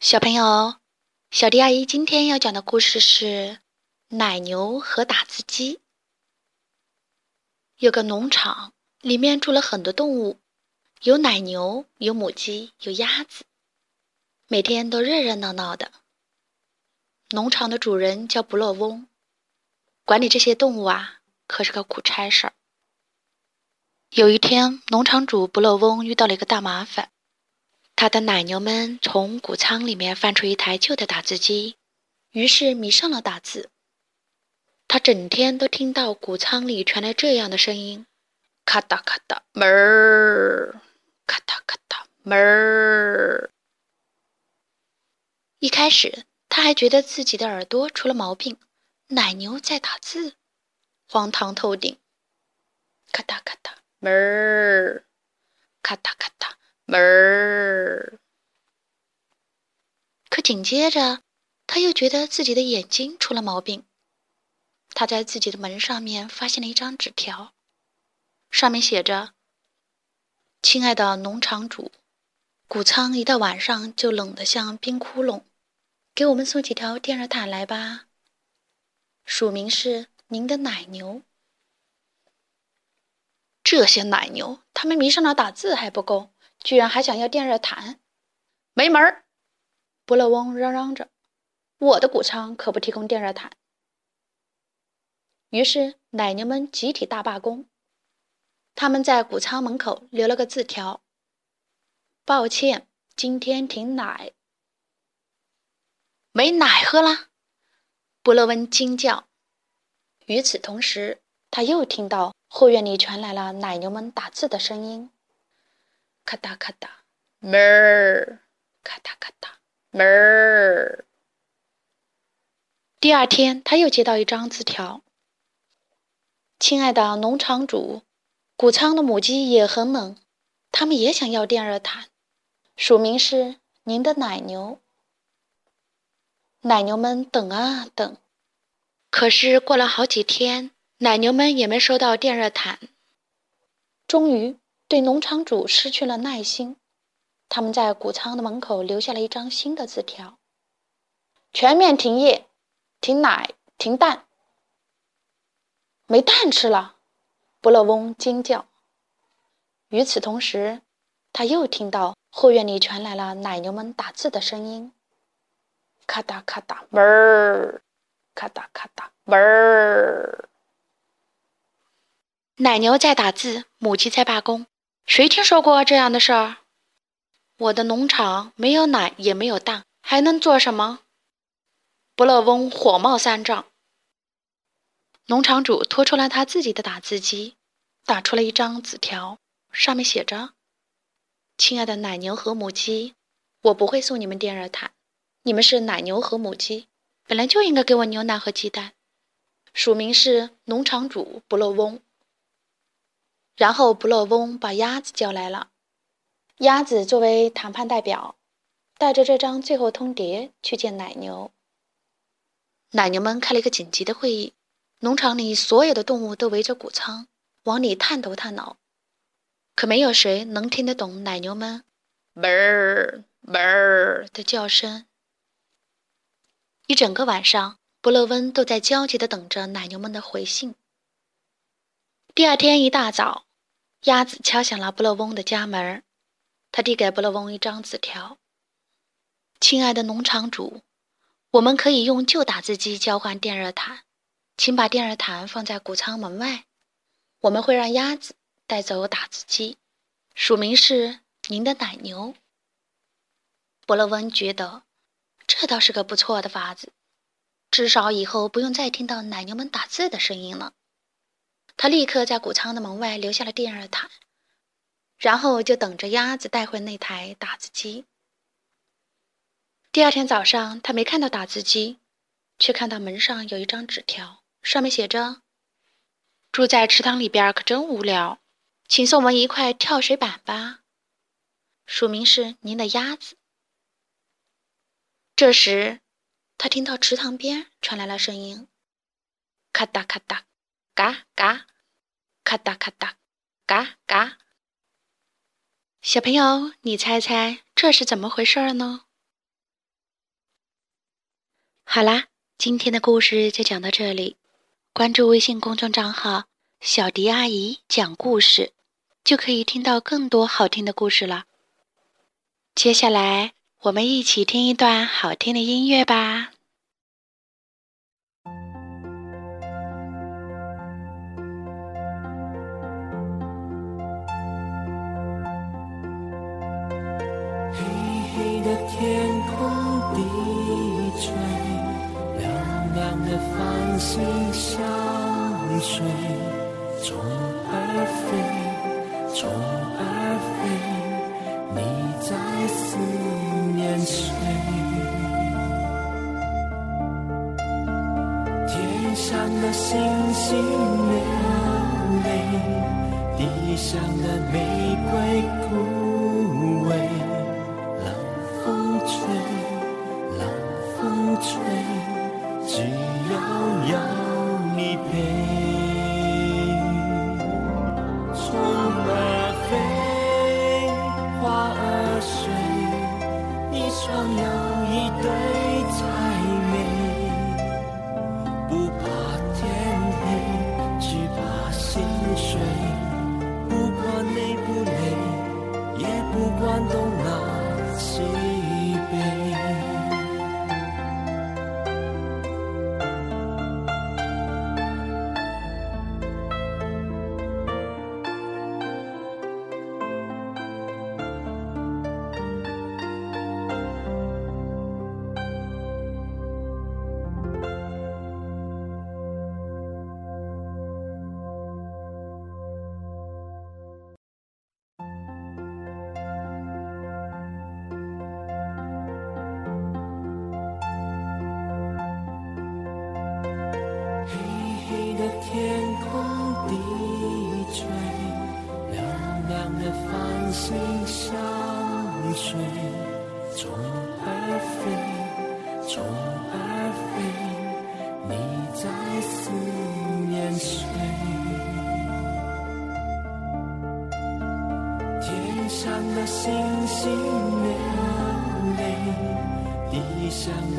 小朋友，小迪阿姨今天要讲的故事是《奶牛和打字机》。有个农场，里面住了很多动物，有奶牛，有母鸡，有鸭子，每天都热热闹闹的。农场的主人叫不乐翁，管理这些动物啊，可是个苦差事儿。有一天，农场主不乐翁遇到了一个大麻烦。他的奶牛们从谷仓里面翻出一台旧的打字机，于是迷上了打字。他整天都听到谷仓里传来这样的声音：咔嗒咔嗒，门儿；咔嗒咔嗒，门儿。一开始他还觉得自己的耳朵出了毛病，奶牛在打字，荒唐透顶。咔嗒咔嗒，门儿；咔嗒咔嗒。门儿，可紧接着，他又觉得自己的眼睛出了毛病。他在自己的门上面发现了一张纸条，上面写着：“亲爱的农场主，谷仓一到晚上就冷得像冰窟窿，给我们送几条电热毯来吧。”署名是您的奶牛。这些奶牛，他们迷上了打字还不够。居然还想要电热毯，没门儿！不乐翁嚷嚷着：“我的谷仓可不提供电热毯。”于是奶牛们集体大罢工。他们在谷仓门口留了个字条：“抱歉，今天停奶。”没奶喝啦！不乐翁惊叫。与此同时，他又听到后院里传来了奶牛们打字的声音。咔嗒咔嗒，门儿；咔嗒咔嗒，门儿。第二天，他又接到一张字条：“亲爱的农场主，谷仓的母鸡也很冷，它们也想要电热毯。署名是您的奶牛。”奶牛们等啊等，可是过了好几天，奶牛们也没收到电热毯。终于。对农场主失去了耐心，他们在谷仓的门口留下了一张新的字条：“全面停业，停奶，停蛋，没蛋吃了！”不乐翁惊叫。与此同时，他又听到后院里传来了奶牛们打字的声音：“咔嗒咔嗒，门儿；咔嗒咔嗒，门儿。”奶牛在打字，母鸡在罢工。谁听说过这样的事儿？我的农场没有奶，也没有蛋，还能做什么？不乐翁火冒三丈。农场主拖出了他自己的打字机，打出了一张纸条，上面写着：“亲爱的奶牛和母鸡，我不会送你们电热毯。你们是奶牛和母鸡，本来就应该给我牛奶和鸡蛋。”署名是农场主不乐翁。然后，不乐翁把鸭子叫来了。鸭子作为谈判代表，带着这张最后通牒去见奶牛。奶牛们开了一个紧急的会议，农场里所有的动物都围着谷仓往里探头探脑，可没有谁能听得懂奶牛们“哞儿哞儿”的叫声。一整个晚上，不乐翁都在焦急地等着奶牛们的回信。第二天一大早。鸭子敲响了布勒翁的家门，他递给布勒翁一张纸条：“亲爱的农场主，我们可以用旧打字机交换电热毯，请把电热毯放在谷仓门外。我们会让鸭子带走打字机。”署名是您的奶牛。布勒翁觉得这倒是个不错的法子，至少以后不用再听到奶牛们打字的声音了。他立刻在谷仓的门外留下了电热毯，然后就等着鸭子带回那台打字机。第二天早上，他没看到打字机，却看到门上有一张纸条，上面写着：“住在池塘里边可真无聊，请送我们一块跳水板吧。”署名是您的鸭子。这时，他听到池塘边传来了声音：“咔嗒咔嗒。”嘎嘎，咔哒咔哒，嘎嘎。小朋友，你猜猜这是怎么回事呢？好啦，今天的故事就讲到这里。关注微信公众账号“小迪阿姨讲故事”，就可以听到更多好听的故事了。接下来，我们一起听一段好听的音乐吧。天空低垂，亮亮的繁星相随，虫儿飞，虫儿飞，你在思念谁？天上的星星流泪，地上的玫瑰枯水。虫儿飞，虫儿飞，你在思念谁？天上的星星流泪，地上的